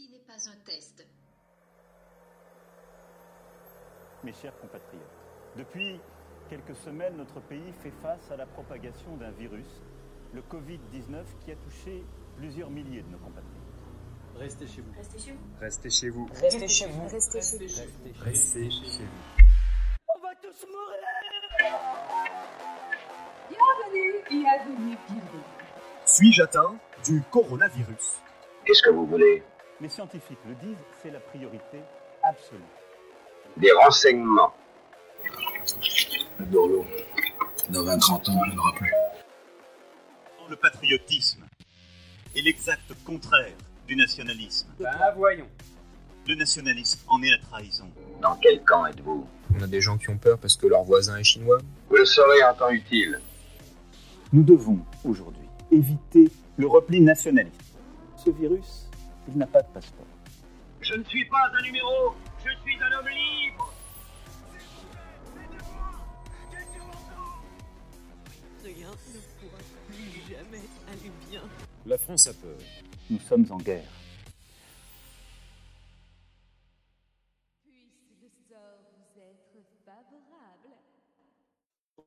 Ceci n'est pas un test. Mes chers compatriotes, depuis quelques semaines, notre pays fait face à la propagation d'un virus, le Covid-19, qui a touché plusieurs milliers de nos compatriotes. Restez chez vous. Restez chez vous. Restez chez vous. Restez chez vous. Restez chez vous. Restez chez vous. On va tous mourir Bienvenue, bienvenue, bienvenue. Suis-je atteint du coronavirus? Qu'est-ce que vous voulez Les scientifiques le disent, c'est la priorité absolue. Des renseignements. Dorlo, dans 20-30 ans, il n'y en aura plus. Le patriotisme est l'exact contraire du nationalisme. Ben voyons. Le nationalisme en est la trahison. Dans quel camp êtes-vous? On a des gens qui ont peur parce que leur voisin est chinois. Vous le saurez en temps utile. Nous devons aujourd'hui éviter le repli nationaliste. Ce virus, il n'a pas de passeport. Je ne suis pas un numéro, je suis un homme libre Rien ne pourra plus jamais aller bien. La France a peur. Nous sommes en guerre.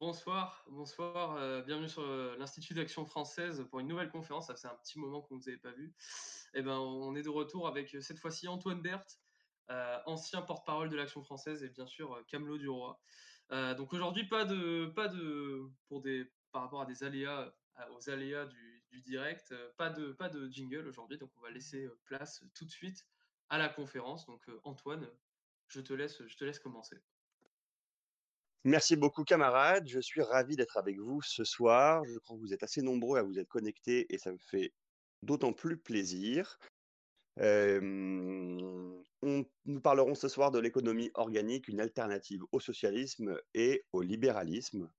Bonsoir, bonsoir, euh, bienvenue sur euh, l'Institut d'Action Française pour une nouvelle conférence. Ça fait un petit moment qu'on ne vous avait pas vu. Eh ben, on est de retour avec euh, cette fois-ci Antoine Berthe, ancien porte-parole de l'Action Française et bien sûr Camelot du Roi. Donc aujourd'hui, pas de, pas de, pour des, par rapport à des aléas, aux aléas du, du direct, pas de, pas de jingle aujourd'hui. Donc on va laisser place tout de suite à la conférence. Donc Antoine, je te laisse, je te laisse commencer. Merci beaucoup camarades, je suis ravi d'être avec vous ce soir. Je crois que vous êtes assez nombreux à vous être connectés et ça me fait d'autant plus plaisir. Nous parlerons ce soir de l'économie organique, une alternative au socialisme et au libéralisme.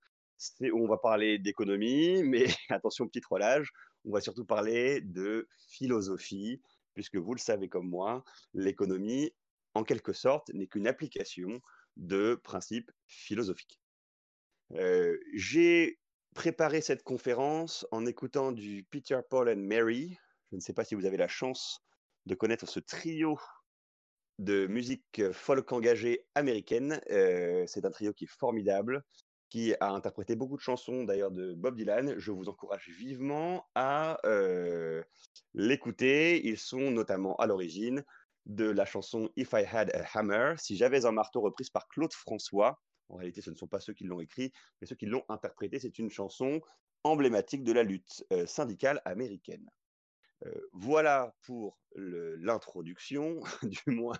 On va parler d'économie, mais attention, petit trollage, on va surtout parler de philosophie, puisque vous le savez comme moi, l'économie, en quelque sorte, n'est qu'une application de principes philosophiques. Euh, J'ai préparé cette conférence en écoutant du Peter, Paul and Mary. Je ne sais pas si vous avez la chance de connaître ce trio de musique folk engagée américaine. Euh, C'est un trio qui est formidable, qui a interprété beaucoup de chansons d'ailleurs de Bob Dylan. Je vous encourage vivement à euh, l'écouter. Ils sont notamment à l'origine de la chanson If I Had a Hammer, si j'avais un marteau reprise par Claude François. En réalité, ce ne sont pas ceux qui l'ont écrit, mais ceux qui l'ont interprété. C'est une chanson emblématique de la lutte euh, syndicale américaine. Euh, voilà pour l'introduction, du moins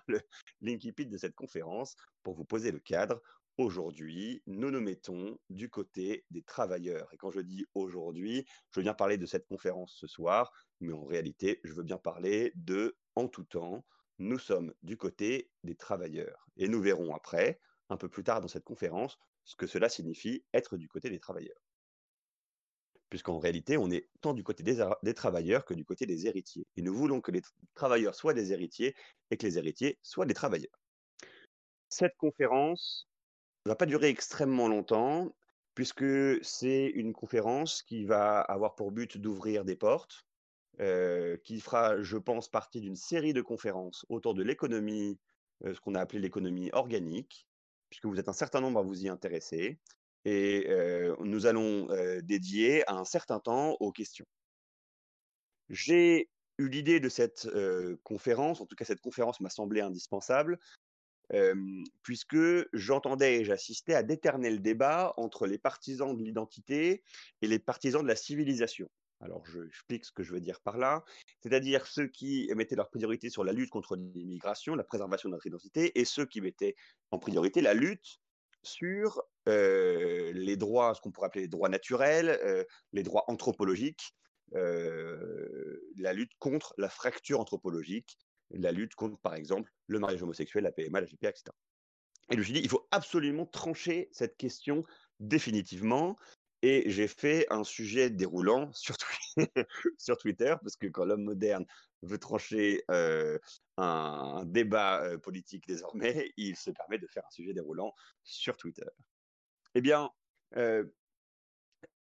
l'incipit de cette conférence, pour vous poser le cadre. Aujourd'hui, nous nous mettons du côté des travailleurs. Et quand je dis aujourd'hui, je veux bien parler de cette conférence ce soir, mais en réalité, je veux bien parler de en tout temps, nous sommes du côté des travailleurs. Et nous verrons après, un peu plus tard dans cette conférence, ce que cela signifie être du côté des travailleurs. Puisqu'en réalité, on est tant du côté des, travailleurs que du côté des héritiers. Et nous voulons que les tra- travailleurs soient des héritiers et que les héritiers soient des travailleurs. Cette conférence ne va pas durer extrêmement longtemps, puisque c'est une conférence qui va avoir pour but d'ouvrir des portes, euh, qui fera, je pense, partie d'une série de conférences autour de l'économie, euh, ce qu'on a appelé l'économie organique, puisque vous êtes un certain nombre à vous y intéresser. Et euh, nous allons dédier un certain temps aux questions. J'ai eu l'idée de cette conférence, en tout cas cette conférence m'a semblé indispensable, puisque j'entendais et j'assistais à d'éternels débats entre les partisans de l'identité et les partisans de la civilisation. Alors, je explique ce que je veux dire par là, c'est-à-dire ceux qui mettaient leur priorité sur la lutte contre l'immigration, la préservation de notre identité, et ceux qui mettaient en priorité la lutte sur euh, les droits, ce qu'on pourrait appeler les droits naturels, euh, les droits anthropologiques, euh, la lutte contre la fracture anthropologique, la lutte contre, par exemple, le mariage homosexuel, la PMA, la GPA, etc. Et je me suis dit, il faut absolument trancher cette question définitivement. Et j'ai fait un sujet déroulant sur, Twi- sur Twitter, parce que quand l'homme moderne veut trancher euh, un, un débat euh, politique désormais, il se permet de faire un sujet déroulant sur Twitter. Eh bien, euh,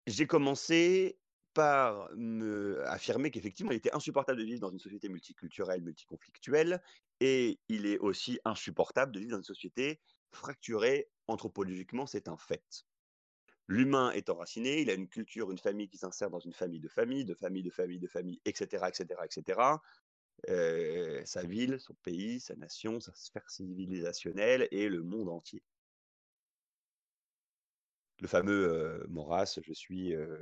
j'ai commencé par me affirmer qu'effectivement, il était insupportable de vivre dans une société multiculturelle, multiconflictuelle, et il est aussi insupportable de vivre dans une société fracturée anthropologiquement, c'est un fait. L'humain est enraciné, il a une culture, une famille qui s'insère dans une famille de famille, de famille, de famille, de famille, etc., etc., etc. Sa ville, son pays, sa nation, sa sphère civilisationnelle et le monde entier. Le fameux euh, Maurras, je suis, euh,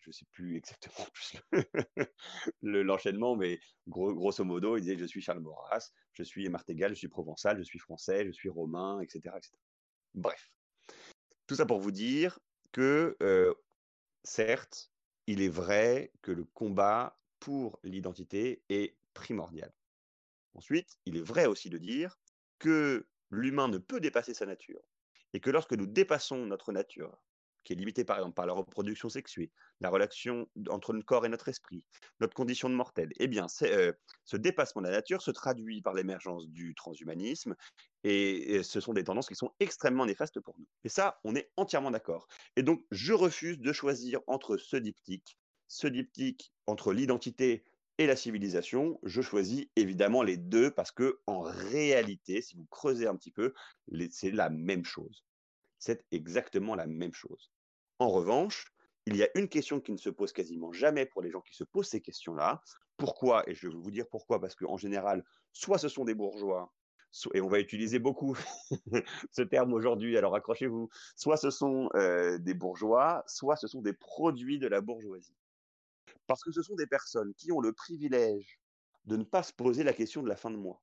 je sais plus exactement l'enchaînement, mais gros- grosso modo, il disait je suis Charles Maurras, je suis Martégal, je suis provençal, je suis français, je suis romain, etc. Bref, tout ça pour vous dire que euh, certes, il est vrai que le combat pour l'identité est primordial. Ensuite, il est vrai aussi de dire que l'humain ne peut dépasser sa nature et que lorsque nous dépassons notre nature, qui est limitée par exemple par la reproduction sexuée, la relation entre notre corps et notre esprit, notre condition de mortel, eh bien, euh, ce dépassement de la nature se traduit par l'émergence du transhumanisme et, et ce sont des tendances qui sont extrêmement néfastes pour nous. Et ça, on est entièrement d'accord. Et donc, je refuse de choisir entre ce diptyque, ce diptyque entre l'identité et la civilisation, je choisis évidemment les deux parce que en réalité, si vous creusez un petit peu, c'est la même chose. C'est exactement la même chose. En revanche, il y a une question qui ne se pose quasiment jamais pour les gens qui se posent ces questions-là. Pourquoi? Et je vais vous dire pourquoi, parce qu'en général, soit ce sont des bourgeois, et on va utiliser beaucoup ce terme aujourd'hui, alors accrochez-vous, soit ce sont euh, des bourgeois, soit ce sont des produits de la bourgeoisie. Parce que ce sont des personnes qui ont le privilège de ne pas se poser la question de la fin de mois.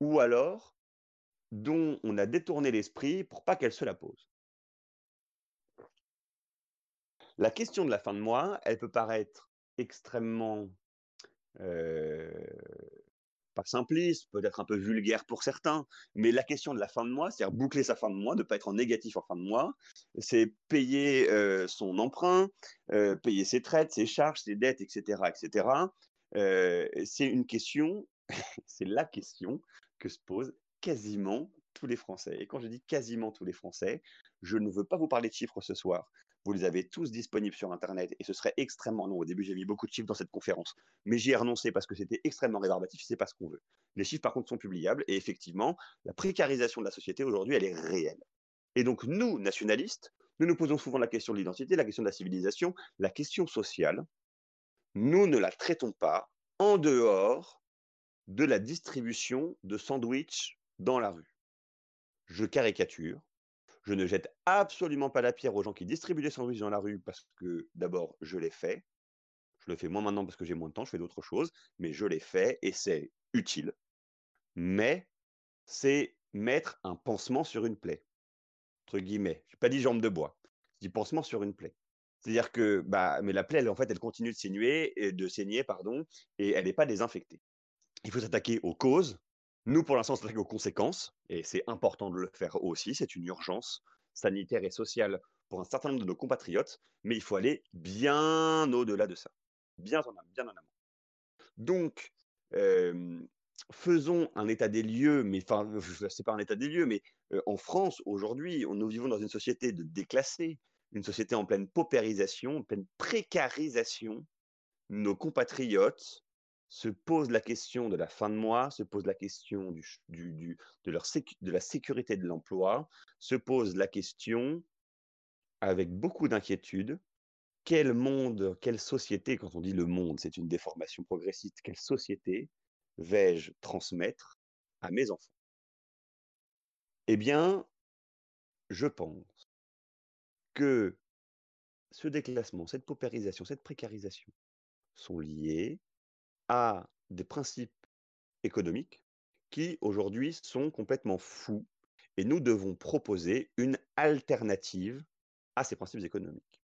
Ou alors, dont on a détourné l'esprit pour pas qu'elle se la pose. La question de la fin de mois, elle peut paraître extrêmement euh, pas simpliste, peut-être un peu vulgaire pour certains, mais la question de la fin de mois, c'est-à-dire boucler sa fin de mois, ne pas être en négatif en fin de mois, c'est payer euh, son emprunt, euh, payer ses traites, ses charges, ses dettes, etc., etc. Euh, c'est une question, c'est la question que se posent quasiment tous les Français. Et quand je dis quasiment tous les Français, je ne veux pas vous parler de chiffres ce soir. Vous les avez tous disponibles sur Internet et ce serait extrêmement long. Au début, j'ai mis beaucoup de chiffres dans cette conférence, mais j'y ai renoncé parce que c'était extrêmement rébarbatif. C'est pas ce qu'on veut. Les chiffres, par contre, sont publiables et effectivement, la précarisation de la société aujourd'hui, elle est réelle. Et donc, nous, nationalistes, nous nous posons souvent la question de l'identité, la question de la civilisation, la question sociale. Nous ne la traitons pas en dehors de la distribution de sandwichs dans la rue. Je caricature. Je ne jette absolument pas la pierre aux gens qui distribuent des sandwichs dans la rue parce que d'abord, je l'ai fait. Je le fais moins maintenant parce que j'ai moins de temps, je fais d'autres choses, mais je l'ai fait et c'est utile. Mais c'est mettre un pansement sur une plaie. Entre guillemets. Je n'ai pas dit jambe de bois. Je dis pansement sur une plaie. C'est-à-dire que bah, mais la plaie, elle, en fait, elle continue de saigner, de saigner pardon, et elle n'est pas désinfectée. Il faut s'attaquer aux causes. Nous, pour l'instant, on s'attaque aux conséquences, et c'est important de le faire aussi. C'est une urgence sanitaire et sociale pour un certain nombre de nos compatriotes, mais il faut aller bien au-delà de ça, bien en, amont. Donc, faisons un état des lieux, mais enfin, c'est pas un état des lieux, mais en France aujourd'hui, nous vivons dans une société de déclassés, une société en pleine paupérisation, en pleine précarisation. Nos compatriotes se posent la question de la fin de mois, se posent la question de, de la sécurité de l'emploi, se posent la question avec beaucoup d'inquiétude quel monde, quelle société, quand on dit le monde, c'est une déformation progressiste, quelle société vais-je transmettre à mes enfants? Eh bien, je pense que ce déclassement, cette paupérisation, cette précarisation sont liés à des principes économiques qui aujourd'hui sont complètement fous et nous devons proposer une alternative à ces principes économiques.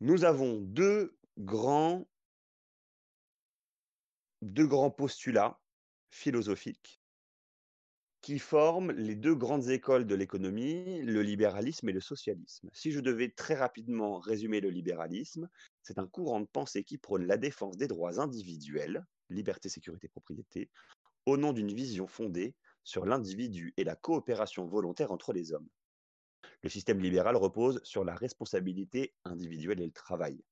Nous avons deux grands, deux grands postulats philosophiques qui forment les deux grandes écoles de l'économie, le libéralisme et le socialisme. Si je devais très rapidement résumer le libéralisme, c'est un courant de pensée qui prône la défense des droits individuels, liberté, sécurité, propriété, au nom d'une vision fondée sur l'individu et la coopération volontaire entre les hommes. Le système libéral repose sur la responsabilité individuelle et le travail.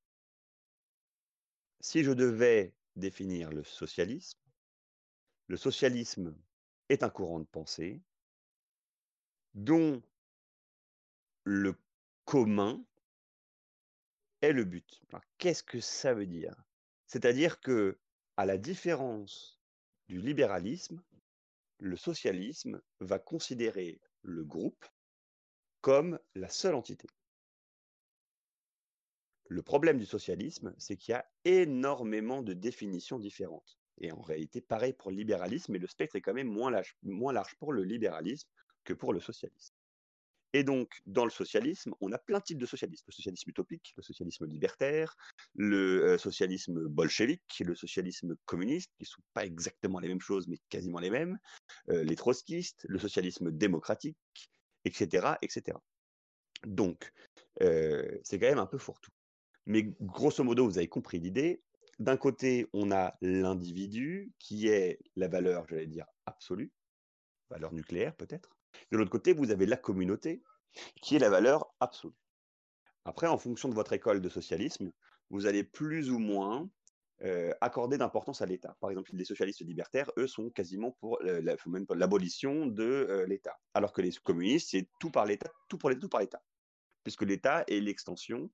si je devais définir le socialisme, le socialisme est un courant de pensée dont le commun est le but. Qu'est-ce que ça veut dire? C'est-à-dire que, à la différence du libéralisme, le socialisme va considérer le groupe comme la seule entité. Le problème du socialisme, c'est qu'il y a énormément de définitions différentes. Et en réalité, pareil pour le libéralisme, mais le spectre est quand même moins large, pour le libéralisme que pour le socialisme. Et donc, dans le socialisme, on a plein de types de socialisme. Le socialisme utopique, le socialisme libertaire, le euh, socialisme bolchevique, le socialisme communiste, qui ne sont pas exactement les mêmes choses, mais quasiment les mêmes, euh, les trotskistes, le socialisme démocratique, etc. etc. Donc, euh, c'est quand même un peu fourre-tout. Mais grosso modo, vous avez compris l'idée. D'un côté, on a l'individu, qui est la valeur, j'allais dire, absolue, valeur nucléaire peut-être. De l'autre côté, vous avez la communauté, qui est la valeur absolue. Après, en fonction de votre école de socialisme, vous allez plus ou moins euh, accorder d'importance à l'État. Par exemple, les socialistes libertaires, eux, sont quasiment pour l'abolition de euh, l'État. Alors que les communistes, c'est tout par l'État, tout pour l'État, tout par l'État. Puisque l'État est l'extension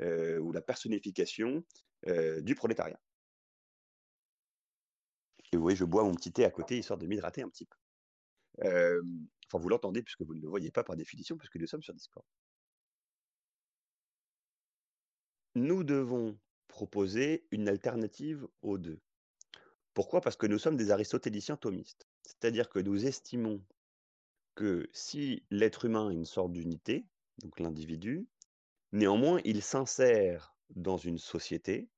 euh, ou la personnification du prolétariat. Et vous voyez, je bois mon petit thé à côté, histoire de m'hydrater un petit peu. Enfin, vous l'entendez puisque vous ne le voyez pas par définition, puisque nous sommes sur Discord. Nous devons proposer une alternative aux deux. Pourquoi? Parce que nous sommes des aristotéliciens thomistes. C'est-à-dire que nous estimons que si l'être humain est une sorte d'unité, donc l'individu, néanmoins il s'insère dans une société,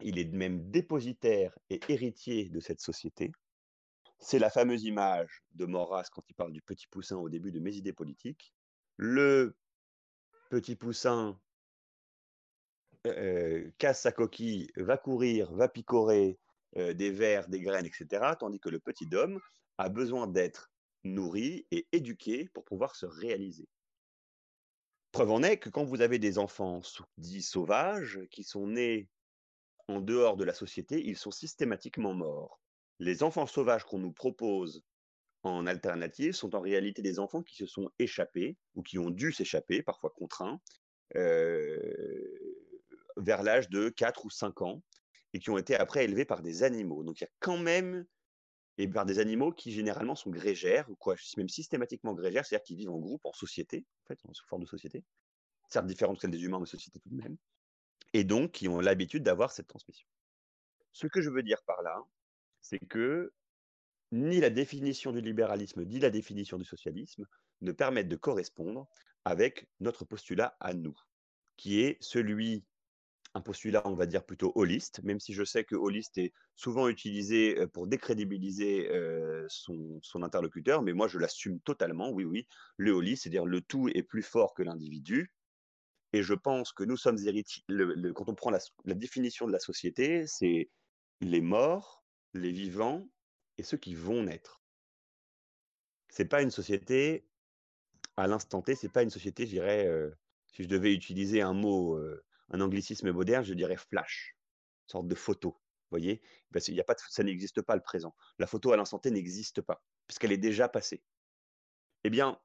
il est même dépositaire et héritier de cette société, c'est la fameuse image de Maurras quand il parle du petit poussin au début de Mes idées politiques. Le petit poussin euh, casse sa coquille, va courir, va picorer euh, des vers, des graines, etc. Tandis que le petit homme a besoin d'être nourri et éduqué pour pouvoir se réaliser. Preuve en est que quand vous avez des enfants dits sauvages qui sont nés en dehors de la société, ils sont systématiquement morts les enfants sauvages qu'on nous propose en alternative sont en réalité des enfants qui se sont échappés ou qui ont dû s'échapper, parfois contraints, euh, vers l'âge de 4 ou 5 ans et qui ont été après élevés par des animaux. Donc il y a quand même, et par des animaux qui généralement sont grégères, ou même systématiquement grégères, c'est-à-dire qui vivent en groupe, en société, en fait, sous forme de société, certes différente de celle des humains, mais société tout de même, et donc qui ont l'habitude d'avoir cette transmission. Ce que je veux dire par là, c'est que ni la définition du libéralisme, ni la définition du socialisme ne permettent de correspondre avec notre postulat à nous, qui est celui, un postulat, on va dire plutôt holiste, même si je sais que holiste est souvent utilisé euh, pour décrédibiliser euh, son, interlocuteur, mais moi je l'assume totalement, oui, oui, le holiste, c'est-à-dire le tout est plus fort que l'individu, et je pense que nous sommes héritiers, quand on prend la définition de la société, c'est les morts, les vivants et ceux qui vont naître. C'est pas une société à l'instant T, c'est pas une société, je dirais, euh, si je devais utiliser un mot, un anglicisme moderne, je dirais flash, sorte de photo. Vous voyez? Parce Ça n'existe pas le présent. La photo à l'instant T n'existe pas, puisqu'elle est déjà passée. Eh bien,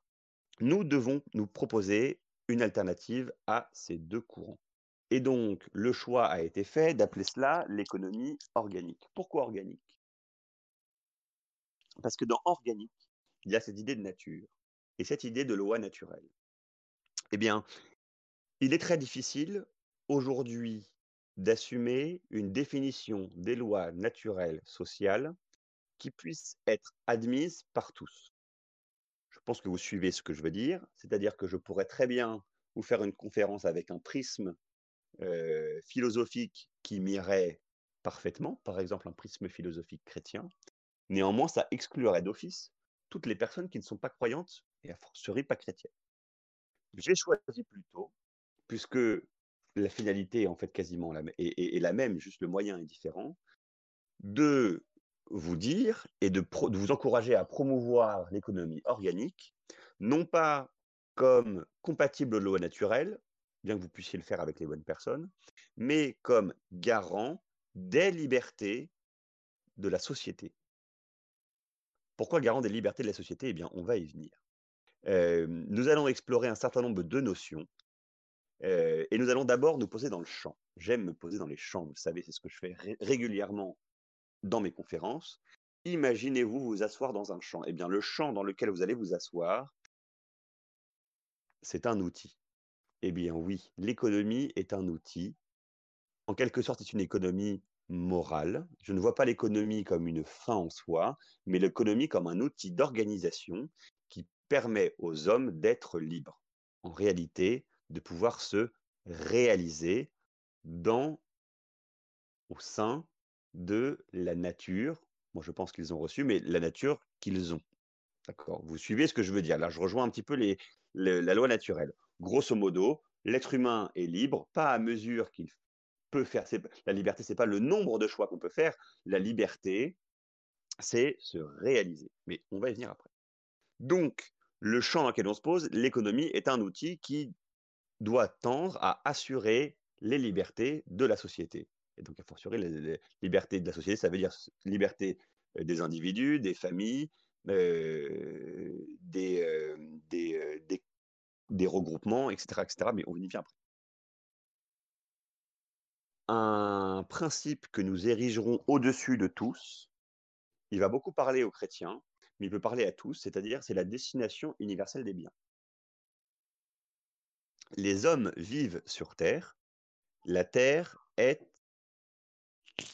nous devons nous proposer une alternative à ces deux courants. Et donc, le choix a été fait d'appeler cela l'économie organique. Pourquoi organique? Parce que dans organique, il y a cette idée de nature et cette idée de loi naturelle. Eh bien, il est très difficile aujourd'hui d'assumer une définition des lois naturelles sociales qui puisse être admise par tous. Je pense que vous suivez ce que je veux dire, c'est-à-dire que je pourrais très bien vous faire une conférence avec un prisme euh, philosophique qui m'irait parfaitement, par exemple un prisme philosophique chrétien. Néanmoins, ça exclurait d'office toutes les personnes qui ne sont pas croyantes et a fortiori pas chrétiennes. J'ai choisi plutôt, puisque la finalité est en fait quasiment la, même, juste le moyen est différent, de vous dire et de, de vous encourager à promouvoir l'économie organique, non pas comme compatible aux lois naturelles, bien que vous puissiez le faire avec les bonnes personnes, mais comme garant des libertés de la société. Pourquoi garant des libertés de la société? Eh bien, on va y venir. Euh, nous allons explorer un certain nombre de notions euh, et nous allons d'abord nous poser dans le champ. J'aime me poser dans les champs, vous savez, c'est ce que je fais ré régulièrement dans mes conférences. Imaginez-vous vous asseoir dans un champ. Eh bien, le champ dans lequel vous allez vous asseoir, c'est un outil. Eh bien oui, l'économie est un outil. En quelque sorte, c'est une économie morale. Je ne vois pas l'économie comme une fin en soi, mais l'économie comme un outil d'organisation qui permet aux hommes d'être libres. En réalité, de pouvoir se réaliser dans, au sein de la nature. Moi, je pense qu'ils ont reçu, mais la nature qu'ils ont. D'accord? Vous suivez ce que je veux dire Là, je rejoins un petit peu les, la loi naturelle. Grosso modo, l'être humain est libre, pas à mesure qu'il peut faire. La liberté, c'est pas le nombre de choix qu'on peut faire. La liberté, c'est se réaliser. Mais on va y venir après. Donc, le champ dans lequel on se pose, l'économie est un outil qui doit tendre à assurer les libertés de la société. Et donc, à fortiori, les, libertés de la société, ça veut dire liberté des individus, des familles, euh, des, euh, euh, des, regroupements, etc., etc. Mais on y vient après. Un principe que nous érigerons au-dessus de tous, il va beaucoup parler aux chrétiens, mais il peut parler à tous, c'est-à-dire c'est la destination universelle des biens. Les hommes vivent sur Terre, la Terre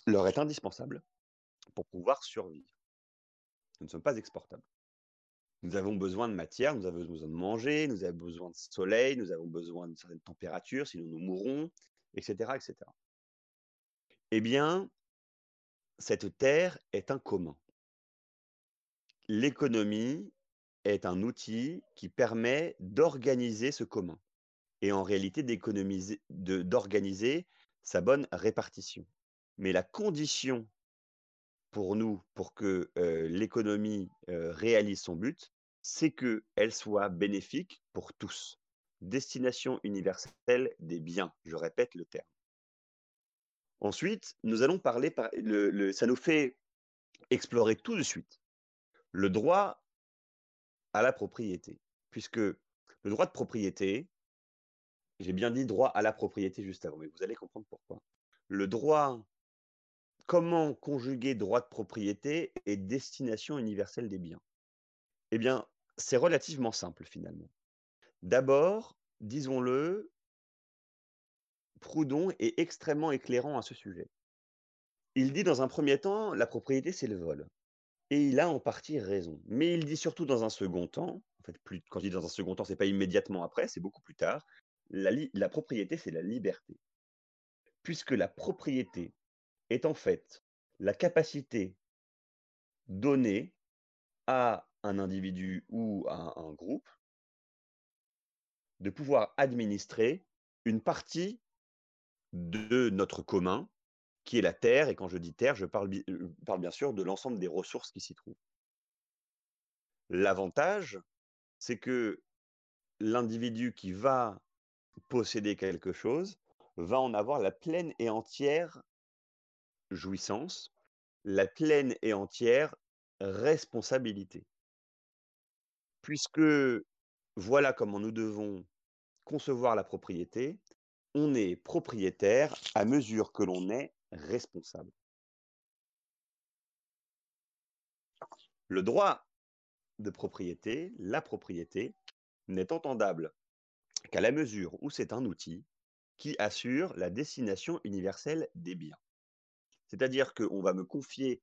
leur est indispensable pour pouvoir survivre. Nous ne sommes pas exportables. Nous avons besoin de matière, nous avons besoin de manger, nous avons besoin de soleil, nous avons besoin d'une certaine température, sinon nous mourrons, etc., etc. Eh bien, cette terre est un commun. L'économie est un outil qui permet d'organiser ce commun et en réalité d'organiser sa bonne répartition. Mais la condition pour nous, pour que euh, l'économie euh, réalise son but, c'est qu'elle soit bénéfique pour tous. Destination universelle des biens, je répète le terme. Ensuite, nous allons parler, par, le, le, ça nous fait explorer tout de suite le droit à la propriété, puisque le droit de propriété, j'ai bien dit droit à la propriété juste avant, mais vous allez comprendre pourquoi. Le droit comment conjuguer droit de propriété et destination universelle des biens? Eh bien, c'est relativement simple finalement. D'abord, disons-le, Proudhon est extrêmement éclairant à ce sujet. Il dit dans un premier temps, la propriété, c'est le vol. Et il a en partie raison. Mais il dit surtout dans un second temps, en fait, quand il dit dans un second temps, c'est pas immédiatement après, c'est beaucoup plus tard, la, propriété, c'est la liberté. Puisque la propriété est en fait la capacité donnée à un individu ou à un groupe de pouvoir administrer une partie de notre commun, qui est la Terre, et quand je dis Terre, je parle, je parle bien sûr de l'ensemble des ressources qui s'y trouvent. L'avantage, c'est que l'individu qui va posséder quelque chose va en avoir la pleine et entière jouissance, la pleine et entière responsabilité. Puisque voilà comment nous devons concevoir la propriété, on est propriétaire à mesure que l'on est responsable. Le droit de propriété, la propriété, n'est entendable qu'à la mesure où c'est un outil qui assure la destination universelle des biens. C'est-à-dire qu'on va me confier.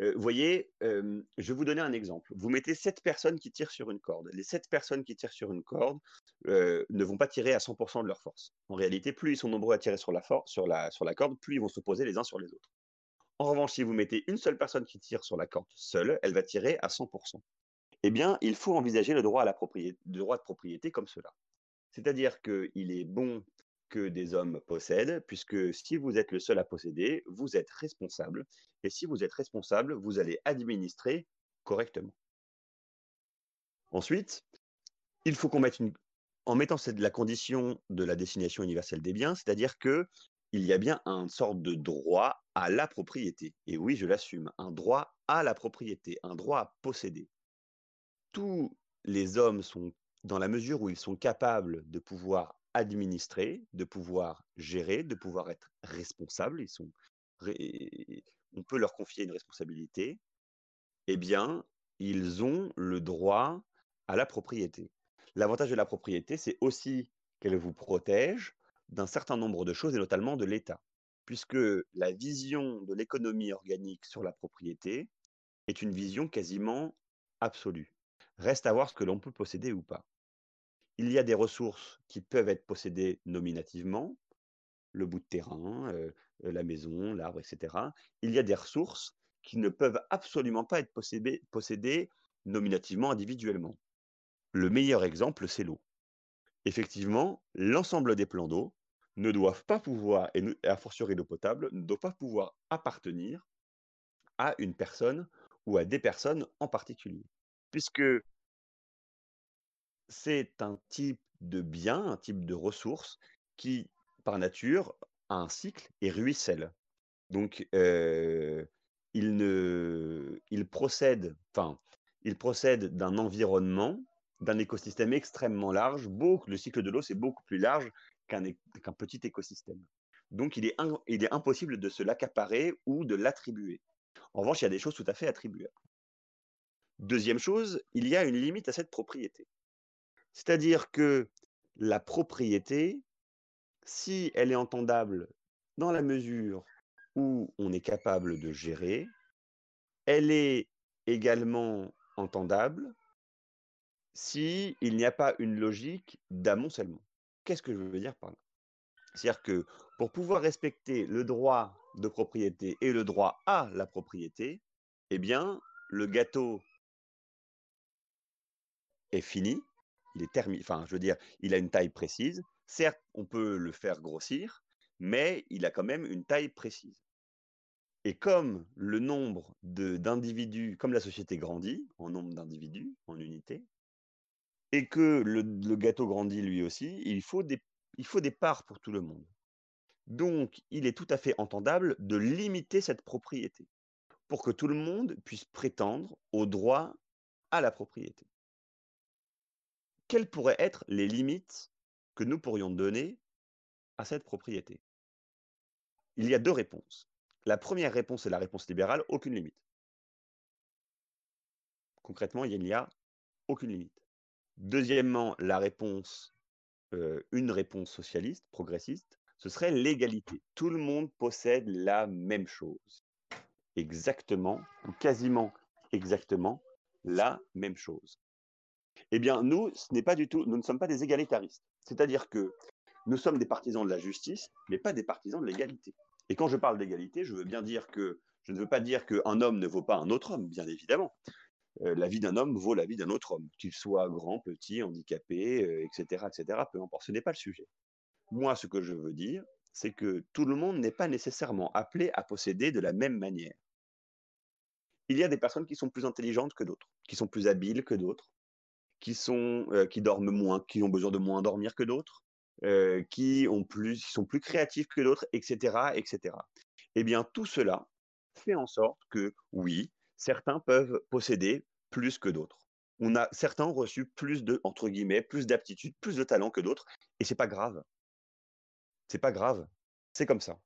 Euh, vous voyez, je vais vous donner un exemple. Vous mettez sept personnes qui tirent sur une corde. Les sept personnes qui tirent sur une corde euh, ne vont pas tirer à 100% de leur force. En réalité, plus ils sont nombreux à tirer sur la, corde, plus ils vont se poser les uns sur les autres. En revanche, si vous mettez une seule personne qui tire sur la corde seule, elle va tirer à 100%. Eh bien, il faut envisager le droit, à la propriété, le droit de propriété comme cela. C'est-à-dire qu'il est bon que des hommes possèdent, puisque si vous êtes le seul à posséder, vous êtes responsable. Et si vous êtes responsable, vous allez administrer correctement. Ensuite, il faut qu'on mette une... En mettant la condition de la destination universelle des biens, c'est-à-dire que il y a bien une sorte de droit à la propriété. Et oui, je l'assume, un droit à la propriété, un droit à posséder. Tous les hommes sont, dans la mesure où ils sont capables de pouvoir administrer, de pouvoir gérer, de pouvoir être responsables, ils sont, on peut leur confier une responsabilité, eh bien, ils ont le droit à la propriété. L'avantage de la propriété, c'est aussi qu'elle vous protège d'un certain nombre de choses, et notamment de l'État, puisque la vision de l'économie organique sur la propriété est une vision quasiment absolue. Reste à voir ce que l'on peut posséder ou pas. Il y a des ressources qui peuvent être possédées nominativement, le bout de terrain, euh, la maison, l'arbre, etc. Il y a des ressources qui ne peuvent absolument pas être possédées, possédées nominativement, individuellement. Le meilleur exemple, c'est l'eau. Effectivement, l'ensemble des plans d'eau ne doivent pas pouvoir, et a fortiori l'eau potable, ne doivent pas pouvoir appartenir à une personne ou à des personnes en particulier. Puisque c'est un type de bien, un type de ressource qui, par nature, a un cycle et ruisselle. Donc, euh, il, ne, il procède, enfin, il procède d'un environnement, d'un écosystème extrêmement large. Beaucoup, le cycle de l'eau, c'est beaucoup plus large qu'un petit écosystème. Donc, il est, il est impossible de se l'accaparer ou de l'attribuer. En revanche, il y a des choses tout à fait attribuables. Deuxième chose, il y a une limite à cette propriété. C'est-à-dire que la propriété, si elle est entendable dans la mesure où on est capable de gérer, elle est également entendable si il n'y a pas une logique d'amoncellement. Qu'est-ce que je veux dire par là? C'est-à-dire que pour pouvoir respecter le droit de propriété et le droit à la propriété, eh bien, le gâteau est fini, il est terminé, je veux dire, il a une taille précise. Certes, on peut le faire grossir, mais il a quand même une taille précise. Et comme le nombre d'individus, comme la société grandit en nombre d'individus, en unités, et que le, gâteau grandit lui aussi, il faut, des, il faut des parts pour tout le monde. Donc, il est tout à fait entendable de limiter cette propriété pour que tout le monde puisse prétendre au droit à la propriété. Quelles pourraient être les limites que nous pourrions donner à cette propriété? Il y a deux réponses. La première réponse est la réponse libérale, aucune limite. Concrètement, il n'y a aucune limite. Deuxièmement, la réponse, euh, une réponse socialiste, progressiste, ce serait l'égalité. Tout le monde possède la même chose. Exactement, ou quasiment exactement la même chose. Eh bien, nous, ce n'est pas du tout, nous ne sommes pas des égalitaristes. C'est-à-dire que nous sommes des partisans de la justice, mais pas des partisans de l'égalité. Et quand je parle d'égalité, je veux bien dire que je ne veux pas dire qu'un homme ne vaut pas un autre homme, bien évidemment. Euh, la vie d'un homme vaut la vie d'un autre homme, qu'il soit grand, petit, handicapé, etc., euh, etc. Peu importe, ce n'est pas le sujet. Moi, ce que je veux dire, c'est que tout le monde n'est pas nécessairement appelé à posséder de la même manière. Il y a des personnes qui sont plus intelligentes que d'autres, qui sont plus habiles que d'autres, qui sont qui dorment moins, qui ont besoin de moins dormir que d'autres, qui ont plus, qui sont plus créatifs que d'autres, etc., etc. Eh bien, tout cela fait en sorte que oui, certains peuvent posséder plus que d'autres. On a certains ont reçu plus de entre guillemets plus d'aptitudes, plus de talent que d'autres, et c'est pas grave. C'est pas grave. C'est comme ça.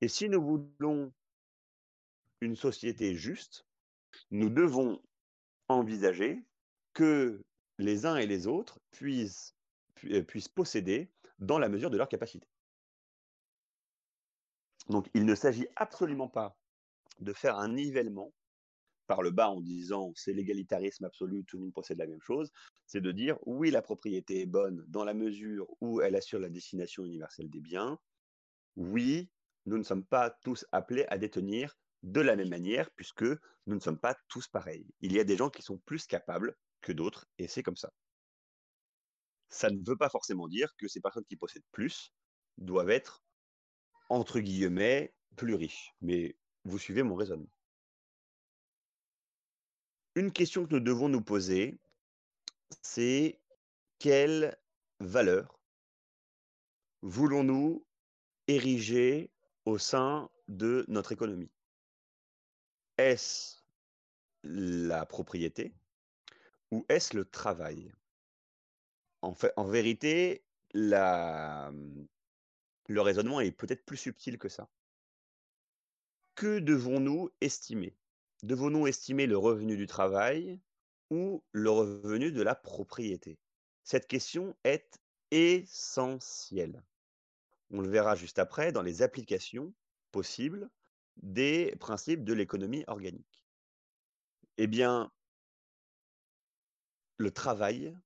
Et si nous voulons une société juste, nous devons envisager que les uns et les autres puissent, puissent posséder dans la mesure de leur capacité. Donc il ne s'agit absolument pas de faire un nivellement par le bas en disant c'est l'égalitarisme absolu, tout le monde possède la même chose, c'est de dire oui, la propriété est bonne dans la mesure où elle assure la destination universelle des biens. Oui, nous ne sommes pas tous appelés à détenir de la même manière puisque nous ne sommes pas tous pareils. Il y a des gens qui sont plus capables que d'autres et c'est comme ça. Ça ne veut pas forcément dire que ces personnes qui possèdent plus doivent être entre guillemets plus riches, mais vous suivez mon raisonnement. Une question que nous devons nous poser, c'est quelle valeur voulons-nous ériger au sein de notre économie? Est-ce la propriété ou est-ce le travail? En, fait, en vérité, la, le raisonnement est peut-être plus subtil que ça. Que devons-nous estimer? Devons-nous estimer le revenu du travail ou le revenu de la propriété? Cette question est essentielle. On le verra juste après dans les applications possibles des principes de l'économie organique. Eh bien, le travail,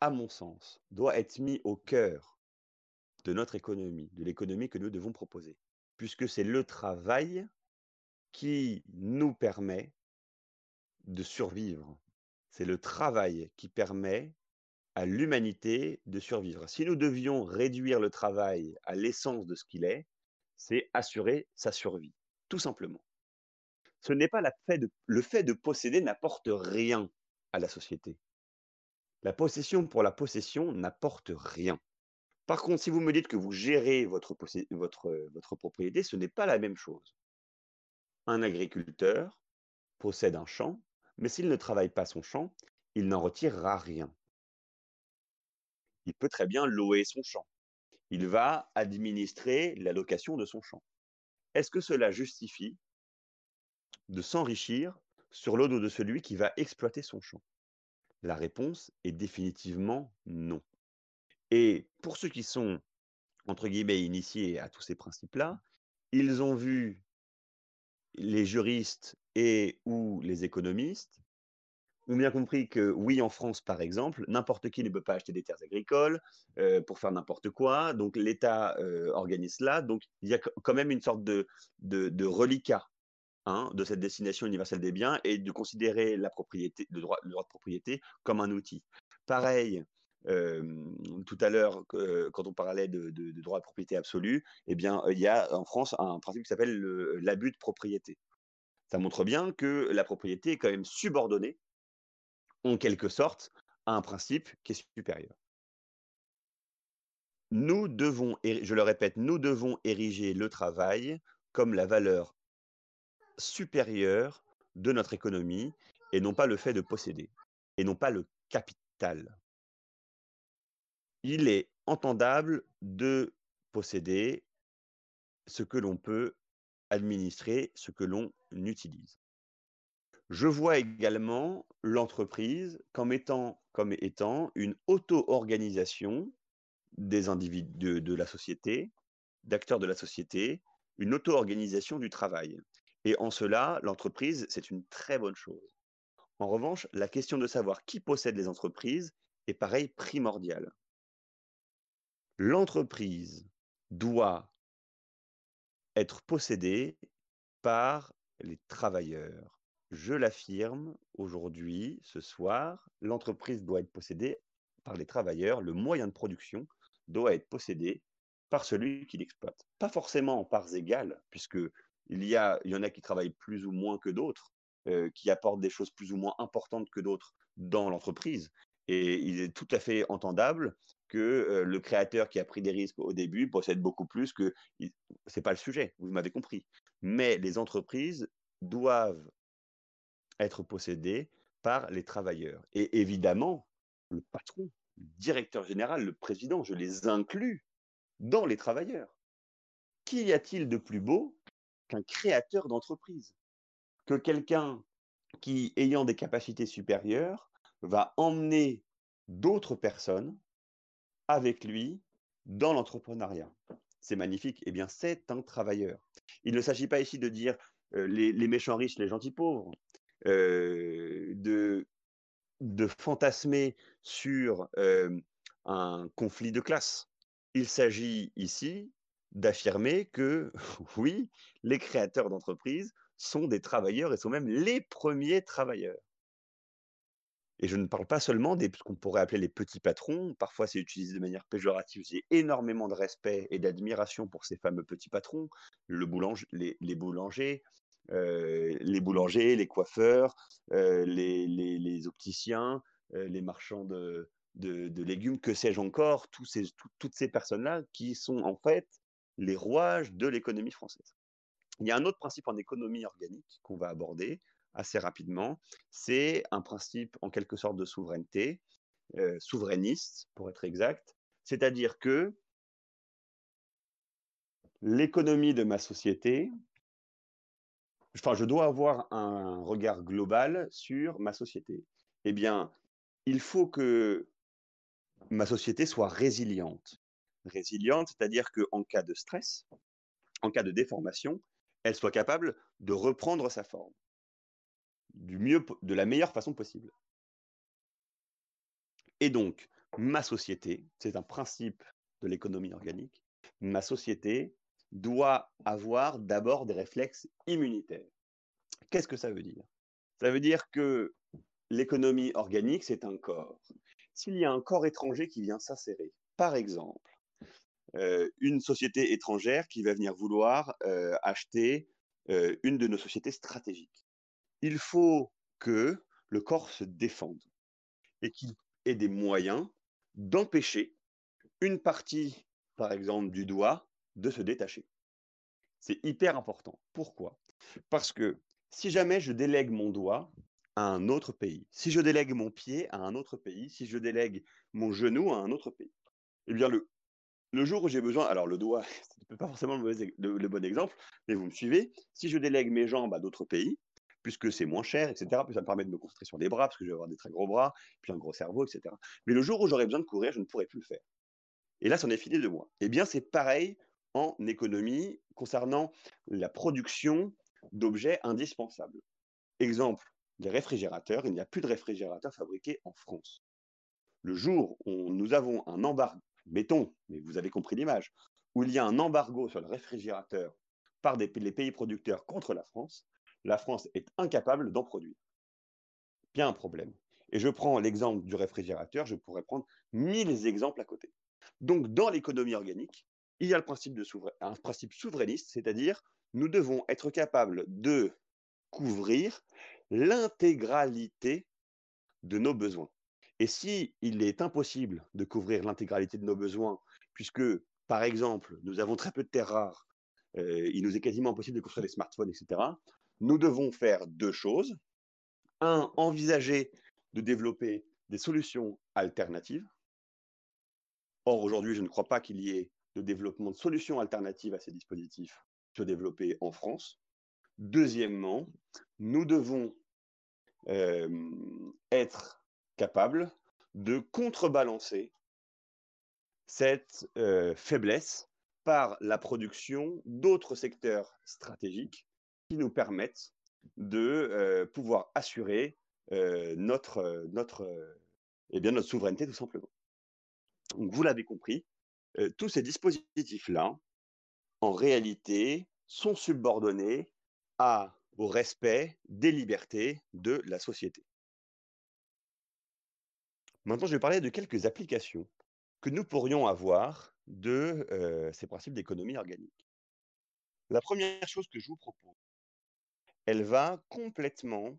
à mon sens, doit être mis au cœur de notre économie, de l'économie que nous devons proposer, puisque c'est le travail qui nous permet de survivre. C'est le travail qui permet à l'humanité de survivre. Si nous devions réduire le travail à l'essence de ce qu'il est, c'est assurer sa survie, tout simplement. Ce n'est pas la le fait de posséder n'apporte rien à la société. La possession pour la possession n'apporte rien. Par contre, si vous me dites que vous gérez votre, votre, votre propriété, ce n'est pas la même chose. Un agriculteur possède un champ, mais s'il ne travaille pas son champ, il n'en retirera rien. Il peut très bien louer son champ. Il va administrer la location de son champ. Est-ce que cela justifie de s'enrichir sur le dos de celui qui va exploiter son champ? La réponse est définitivement non. Et pour ceux qui sont, entre guillemets, initiés à tous ces principes-là, ils ont vu les juristes et ou les économistes ont bien compris que oui, en France, par exemple, n'importe qui ne peut pas acheter des terres agricoles euh, pour faire n'importe quoi. Donc l'État euh, organise cela. Donc il y a quand même une sorte de, de, reliquat hein, de cette destination universelle des biens et de considérer la propriété, le droit, de propriété comme un outil. Pareil, tout à l'heure, quand on parlait de, droit de propriété absolu, eh bien, il y a en France un principe qui s'appelle l'abus de propriété. Ça montre bien que la propriété est quand même subordonnée, en quelque sorte, à un principe qui est supérieur. Nous devons, je le répète, nous devons ériger le travail comme la valeur supérieure de notre économie et non pas le fait de posséder, et non pas le capital il est entendable de posséder ce que l'on peut administrer, ce que l'on utilise. Je vois également l'entreprise comme étant, comme étant une auto-organisation des individus de, la société, d'acteurs de la société, une auto-organisation du travail. Et en cela, l'entreprise, c'est une très bonne chose. En revanche, la question de savoir qui possède les entreprises est pareil primordiale l'entreprise doit être possédée par les travailleurs. Je l'affirme aujourd'hui, ce soir, l'entreprise doit être possédée par les travailleurs, le moyen de production doit être possédé par celui qui l'exploite. Pas forcément en parts égales, puisque il y, a, il y en a qui travaillent plus ou moins que d'autres, euh, qui apportent des choses plus ou moins importantes que d'autres dans l'entreprise. Et il est tout à fait entendable que le créateur qui a pris des risques au début possède beaucoup plus que. C'est pas le sujet, vous m'avez compris. Mais les entreprises doivent être possédées par les travailleurs. Et évidemment, le patron, le directeur général, le président, je les inclus dans les travailleurs. Qu'y a-t-il de plus beau qu'un créateur d'entreprise Que quelqu'un qui, ayant des capacités supérieures, va emmener d'autres personnes avec lui dans l'entrepreneuriat. C'est magnifique. Eh bien, c'est un travailleur. Il ne s'agit pas ici de dire euh, les, méchants riches, les gentils pauvres, euh, de, fantasmer sur euh, un conflit de classe. Il s'agit ici d'affirmer que, oui, les créateurs d'entreprises sont des travailleurs et sont même les premiers travailleurs. Et je ne parle pas seulement des ce qu'on pourrait appeler les petits patrons. Parfois, c'est utilisé de manière péjorative. J'ai énormément de respect et d'admiration pour ces fameux petits patrons, le boulange, les, boulangers, euh, les boulangers, les coiffeurs, euh, les, opticiens, euh, les marchands de, légumes, que sais-je encore, toutes ces personnes-là qui sont en fait les rouages de l'économie française. Il y a un autre principe en économie organique qu'on va aborder assez rapidement. C'est un principe en quelque sorte de souveraineté, euh, souverainiste pour être exact. C'est-à-dire que l'économie de ma société, enfin, je dois avoir un regard global sur ma société. Eh bien, il faut que ma société soit résiliente. Résiliente, c'est-à-dire qu'en cas de stress, en cas de déformation, elle soit capable de reprendre sa forme de la meilleure façon possible. Et donc, ma société, c'est un principe de l'économie organique, ma société doit avoir d'abord des réflexes immunitaires. Qu'est-ce que ça veut dire? Ça veut dire que l'économie organique, c'est un corps. S'il y a un corps étranger qui vient s'insérer, par exemple, une société étrangère qui va venir vouloir euh, acheter euh, une de nos sociétés stratégiques, il faut que le corps se défende et qu'il ait des moyens d'empêcher une partie, par exemple, du doigt de se détacher. C'est hyper important. Pourquoi? Parce que si jamais je délègue mon doigt à un autre pays, si je délègue mon pied à un autre pays, si je délègue mon genou à un autre pays, eh bien le, le jour où j'ai besoin, alors le doigt, ce n'est pas forcément le, bon exemple, mais vous me suivez, si je délègue mes jambes à d'autres pays, puisque c'est moins cher, etc., puis ça me permet de me concentrer sur des bras, parce que je vais avoir des très gros bras, puis un gros cerveau, etc. Mais le jour où j'aurai besoin de courir, je ne pourrai plus le faire. Et là, c'en est fini de moi. Eh bien, c'est pareil en économie concernant la production d'objets indispensables. Exemple, les réfrigérateurs, il n'y a plus de réfrigérateurs fabriqués en France. Le jour où nous avons un embargo, mettons, mais vous avez compris l'image, où il y a un embargo sur le réfrigérateur par les pays producteurs contre la France, la France est incapable d'en produire. Bien un problème. Et je prends l'exemple du réfrigérateur, je pourrais prendre mille exemples à côté. Donc, dans l'économie organique, il y a le principe de un principe souverainiste, c'est-à-dire nous devons être capables de couvrir l'intégralité de nos besoins. Et si il est impossible de couvrir l'intégralité de nos besoins, puisque, par exemple, nous avons très peu de terres rares, euh, il nous est quasiment impossible de construire des smartphones, etc., nous devons faire deux choses. Un, envisager de développer des solutions alternatives. Or, aujourd'hui, je ne crois pas qu'il y ait de développement de solutions alternatives à ces dispositifs se développer en France. Deuxièmement, nous devons euh, être capables de contrebalancer cette euh, faiblesse par la production d'autres secteurs stratégiques qui nous permettent de euh, pouvoir assurer euh, eh notre souveraineté tout simplement. Donc vous l'avez compris, tous ces dispositifs-là, en réalité, sont subordonnés au respect des libertés de la société. Maintenant, je vais parler de quelques applications que nous pourrions avoir de ces principes d'économie organique. La première chose que je vous propose, elle va complètement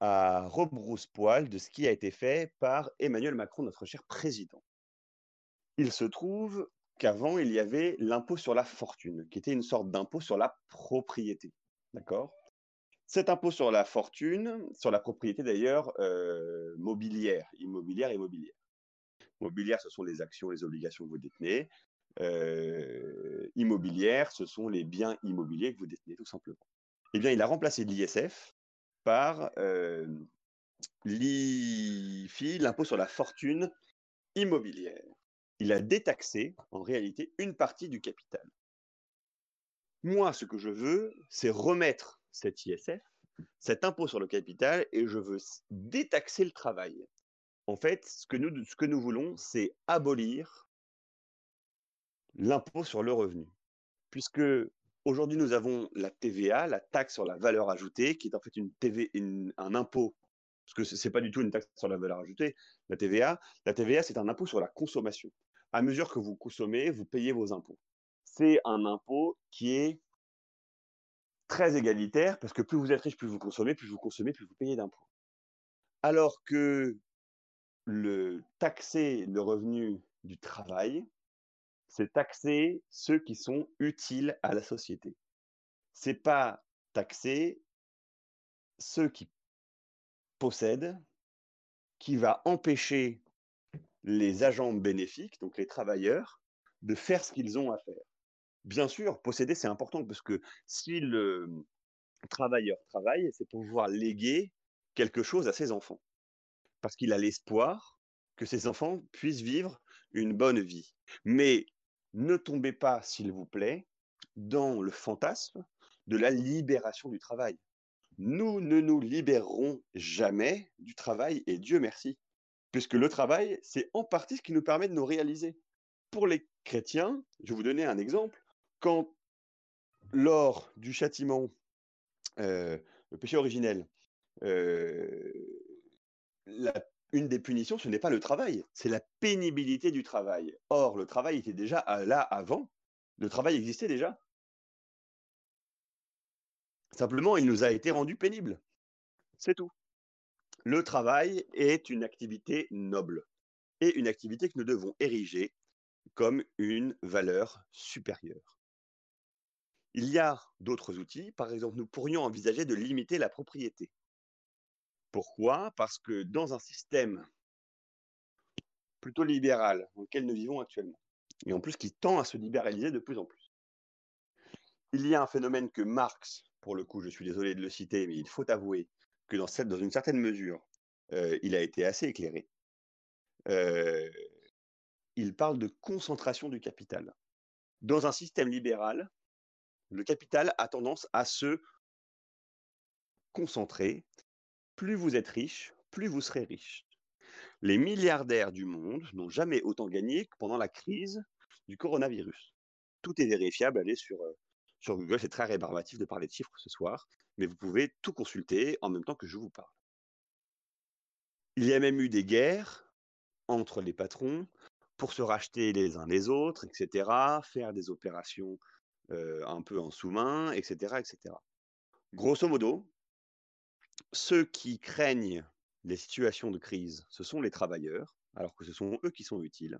à rebrousse-poil de ce qui a été fait par Emmanuel Macron, notre cher président. Il se trouve qu'avant, il y avait l'impôt sur la fortune, qui était une sorte d'impôt sur la propriété. D'accord? Cet impôt sur la fortune, sur la propriété d'ailleurs euh, mobilière, immobilière et mobilière. Mobilière, ce sont les actions, les obligations que vous détenez. Euh, immobilière, ce sont les biens immobiliers que vous détenez, tout simplement eh bien, il a remplacé l'ISF par euh, l'IFI, l'impôt sur la fortune immobilière. Il a détaxé, en réalité, une partie du capital. Moi, ce que je veux, c'est remettre cet ISF, cet impôt sur le capital, et je veux détaxer le travail. En fait, ce que nous, ce que nous voulons, c'est abolir l'impôt sur le revenu. Puisque Aujourd'hui, nous avons la TVA, la taxe sur la valeur ajoutée, qui est en fait une TV, un impôt, parce que ce n'est pas du tout une taxe sur la valeur ajoutée, la TVA. La TVA, c'est un impôt sur la consommation. À mesure que vous consommez, vous payez vos impôts. C'est un impôt qui est très égalitaire, parce que plus vous êtes riche, plus vous consommez, plus vous consommez, plus vous payez d'impôts. Alors que le taxer le revenu du travail, c'est taxer ceux qui sont utiles à la société. c'est pas taxer ceux qui possèdent, qui va empêcher les agents bénéfiques, donc les travailleurs, de faire ce qu'ils ont à faire. Bien sûr, posséder, c'est important parce que si le travailleur travaille, c'est pour pouvoir léguer quelque chose à ses enfants. Parce qu'il a l'espoir que ses enfants puissent vivre une bonne vie. Mais ne tombez pas, s'il vous plaît, dans le fantasme de la libération du travail. Nous ne nous libérerons jamais du travail, et Dieu merci, puisque le travail, c'est en partie ce qui nous permet de nous réaliser. Pour les chrétiens, je vais vous donner un exemple, quand lors du châtiment, euh, le péché originel, euh, une des punitions, ce n'est pas le travail, c'est la pénibilité du travail. Or, le travail était déjà là avant, le travail existait déjà. Simplement, il nous a été rendu pénible. C'est tout. Le travail est une activité noble et une activité que nous devons ériger comme une valeur supérieure. Il y a d'autres outils, par exemple, nous pourrions envisager de limiter la propriété. Pourquoi? Parce que dans un système plutôt libéral dans lequel nous vivons actuellement, et en plus qui tend à se libéraliser de plus en plus, il y a un phénomène que Marx, pour le coup, je suis désolé de le citer, mais il faut avouer que dans, une certaine mesure, euh, il a été assez éclairé. Euh, il parle de concentration du capital. Dans un système libéral, le capital a tendance à se concentrer. Plus vous êtes riche, plus vous serez riche. Les milliardaires du monde n'ont jamais autant gagné que pendant la crise du coronavirus. Tout est vérifiable, allez sur, euh, sur Google, c'est très rébarbatif de parler de chiffres ce soir, mais vous pouvez tout consulter en même temps que je vous parle. Il y a même eu des guerres entre les patrons pour se racheter les uns les autres, etc., faire des opérations euh, un peu en sous-main, etc., etc. Grosso modo, ceux qui craignent les situations de crise, ce sont les travailleurs, alors que ce sont eux qui sont utiles.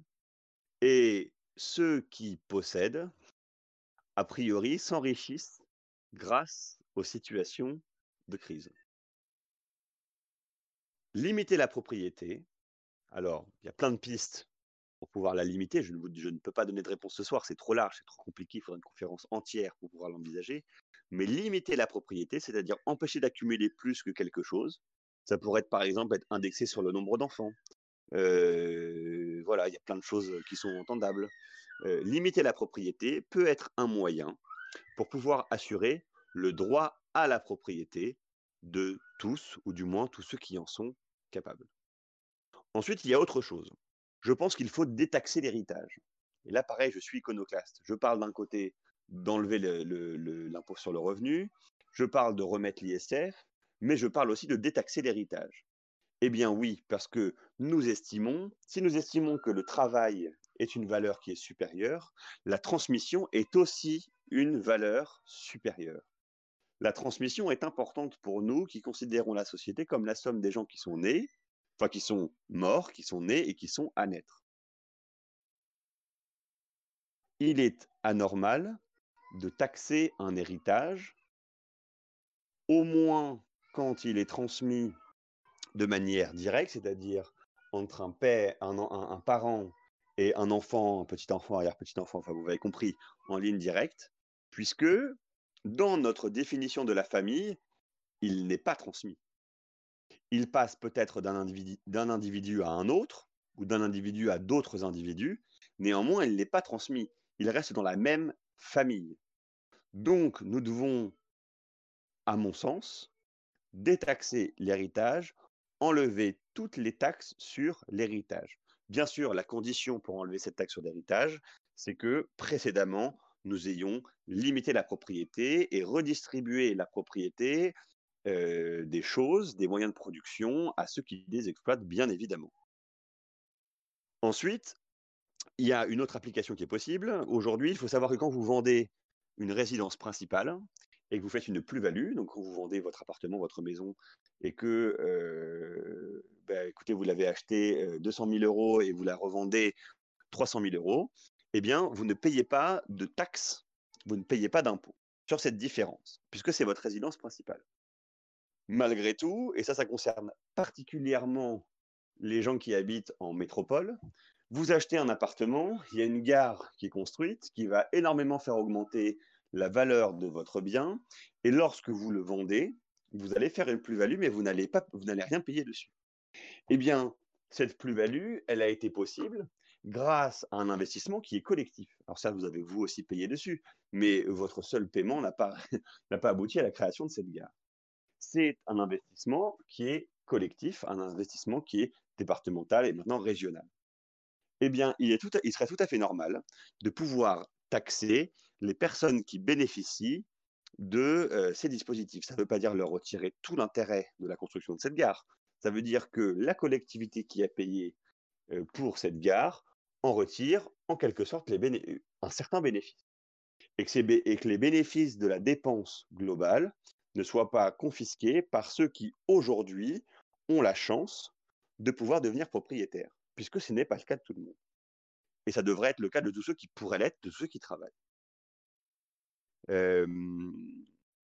Et ceux qui possèdent, a priori, s'enrichissent grâce aux situations de crise. Limiter la propriété. Alors, il y a plein de pistes pour pouvoir la limiter. Je ne, peux pas donner de réponse ce soir, c'est trop large, c'est trop compliqué, il faudrait une conférence entière pour pouvoir l'envisager. Mais limiter la propriété, c'est-à-dire empêcher d'accumuler plus que quelque chose, ça pourrait être par exemple être indexé sur le nombre d'enfants. Euh, voilà, il y a plein de choses qui sont entendables. Euh, limiter la propriété peut être un moyen pour pouvoir assurer le droit à la propriété de tous, ou du moins tous ceux qui en sont capables. Ensuite, il y a autre chose. Je pense qu'il faut détaxer l'héritage. Et là, pareil, je suis iconoclaste. Je parle d'un côté d'enlever l'impôt sur le revenu, je parle de remettre l'ISF, mais je parle aussi de détaxer l'héritage. Eh bien oui, parce que nous estimons, si nous estimons que le travail est une valeur qui est supérieure, la transmission est aussi une valeur supérieure. La transmission est importante pour nous qui considérons la société comme la somme des gens qui sont nés, enfin qui sont morts, qui sont nés et qui sont à naître. Il est anormal de taxer un héritage, au moins quand il est transmis de manière directe, c'est-à-dire entre un père, un, parent et un enfant, un petit enfant, arrière-petit enfant, enfin vous avez compris, en ligne directe, puisque dans notre définition de la famille, il n'est pas transmis. Il passe peut-être d'un individu, à un autre, ou d'un individu à d'autres individus, néanmoins, il n'est pas transmis. Il reste dans la même famille. Donc, nous devons, à mon sens, détaxer l'héritage, enlever toutes les taxes sur l'héritage. Bien sûr, la condition pour enlever cette taxe sur l'héritage, c'est que précédemment, nous ayons limité la propriété et redistribué la propriété des choses, des moyens de production à ceux qui les exploitent, bien évidemment. Ensuite, il y a une autre application qui est possible. Aujourd'hui, il faut savoir que quand vous vendez une résidence principale et que vous faites une plus-value, donc quand vous vendez votre appartement, votre maison, et que, bah, écoutez, vous l'avez acheté 200 000 euros et vous la revendez 300 000 euros, eh bien, vous ne payez pas de taxes, vous ne payez pas d'impôts. sur cette différence, puisque c'est votre résidence principale. Malgré tout, et ça, ça concerne particulièrement les gens qui habitent en métropole, vous achetez un appartement, il y a une gare qui est construite, qui va énormément faire augmenter la valeur de votre bien, et lorsque vous le vendez, vous allez faire une plus-value, mais vous n'allez pas, vous n'allez rien payer dessus. Eh bien, cette plus-value, elle a été possible grâce à un investissement qui est collectif. Alors ça, vous avez vous aussi payé dessus, mais votre seul paiement n'a pas, n'a pas abouti à la création de cette gare. C'est un investissement qui est collectif, un investissement qui est départemental et maintenant régional. Eh bien, il, est tout il serait tout à fait normal de pouvoir taxer les personnes qui bénéficient de euh, ces dispositifs. Ça ne veut pas dire leur retirer tout l'intérêt de la construction de cette gare. Ça veut dire que la collectivité qui a payé euh, pour cette gare en retire en quelque sorte les un certain bénéfice. Et que, et que les bénéfices de la dépense globale ne soient pas confisqués par ceux qui aujourd'hui ont la chance de pouvoir devenir propriétaires, puisque ce n'est pas le cas de tout le monde. Et ça devrait être le cas de tous ceux qui pourraient l'être, de ceux qui travaillent.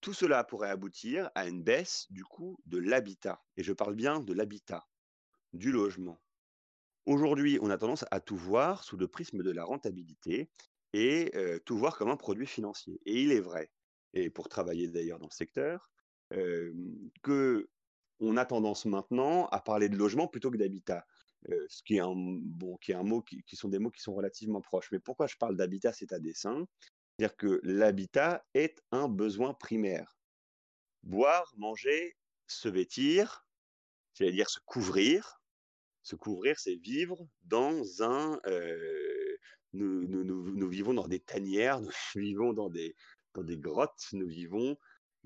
Tout cela pourrait aboutir à une baisse du coût de l'habitat. Et je parle bien de l'habitat, du logement. Aujourd'hui, on a tendance à tout voir sous le prisme de la rentabilité et tout voir comme un produit financier. Et il est vrai, et pour travailler d'ailleurs dans le secteur, euh, que on a tendance maintenant à parler de logement plutôt que d'habitat. Ce qui est un, bon, qui est un mot qui, sont des mots qui sont relativement proches. Mais pourquoi je parle d'habitat, c'est à dessein? C'est-à-dire que l'habitat est un besoin primaire. Boire, manger, se vêtir, c'est-à-dire se couvrir. Se couvrir, c'est vivre dans un... Nous, vivons dans des tanières, nous vivons dans des, dans des grottes, nous vivons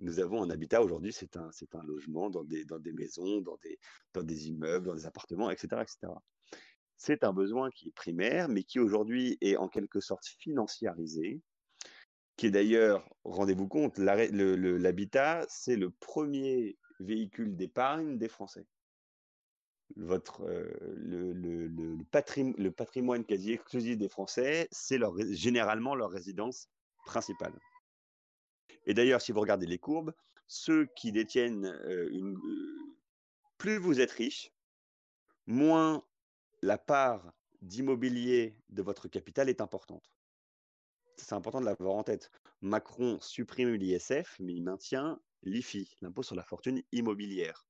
nous avons un habitat aujourd'hui, c'est un, un logement dans des, dans des maisons, dans des, dans des immeubles, dans des appartements, etc. etc. C'est un besoin qui est primaire, mais qui aujourd'hui est en quelque sorte financiarisé, qui est d'ailleurs, rendez-vous compte, l'habitat, c'est le premier véhicule d'épargne des Français. Votre, euh, le, le, patrimoine, quasi exclusif des Français, c'est généralement leur résidence principale. Et d'ailleurs, si vous regardez les courbes, ceux qui détiennent une... Plus vous êtes riche, moins la part d'immobilier de votre capital est importante. C'est important de l'avoir en tête. Macron supprime l'ISF, mais il maintient l'IFI, l'impôt sur la fortune immobilière.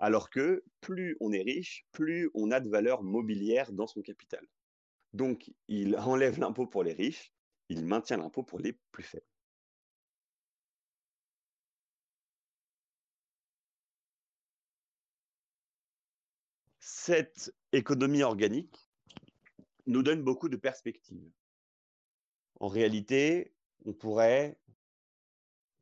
Alors que plus on est riche, plus on a de valeur mobilière dans son capital. Donc, il enlève l'impôt pour les riches, il maintient l'impôt pour les plus faibles. Cette économie organique nous donne beaucoup de perspectives. En réalité, on pourrait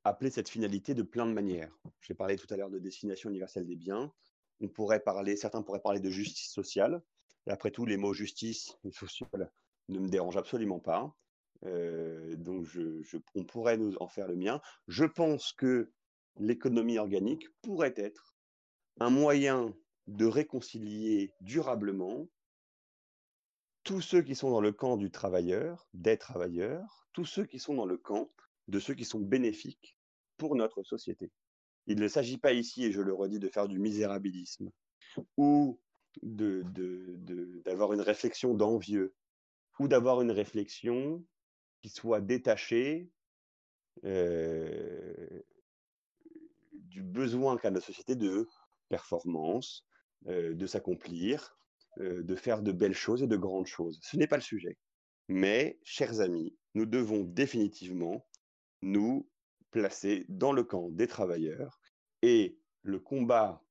appeler cette finalité de plein de manières. J'ai parlé tout à l'heure de destination universelle des biens. On pourrait parler, certains pourraient parler de justice sociale. Après tout, les mots justice et social ne me dérangent absolument pas. Euh, donc, on pourrait nous en faire le mien. Je pense que l'économie organique pourrait être un moyen de réconcilier durablement tous ceux qui sont dans le camp du travailleur, des travailleurs, tous ceux qui sont dans le camp de ceux qui sont bénéfiques pour notre société. Il ne s'agit pas ici, et je le redis, de faire du misérabilisme ou d'avoir de, une réflexion d'envieux ou d'avoir une réflexion qui soit détachée euh, du besoin qu'a notre société de performance, de s'accomplir, euh, de faire de belles choses et de grandes choses. Ce n'est pas le sujet. Mais, chers amis, nous devons définitivement nous placer dans le camp des travailleurs et le combat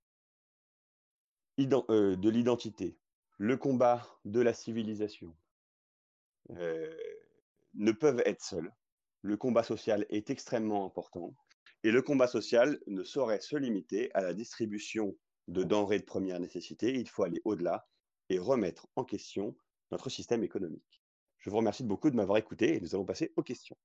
euh, de l'identité, le combat de la civilisation ne peuvent être seuls. Le combat social est extrêmement important et le combat social ne saurait se limiter à la distribution de denrées de première nécessité, il faut aller au-delà et remettre en question notre système économique. Je vous remercie beaucoup de m'avoir écouté et nous allons passer aux questions.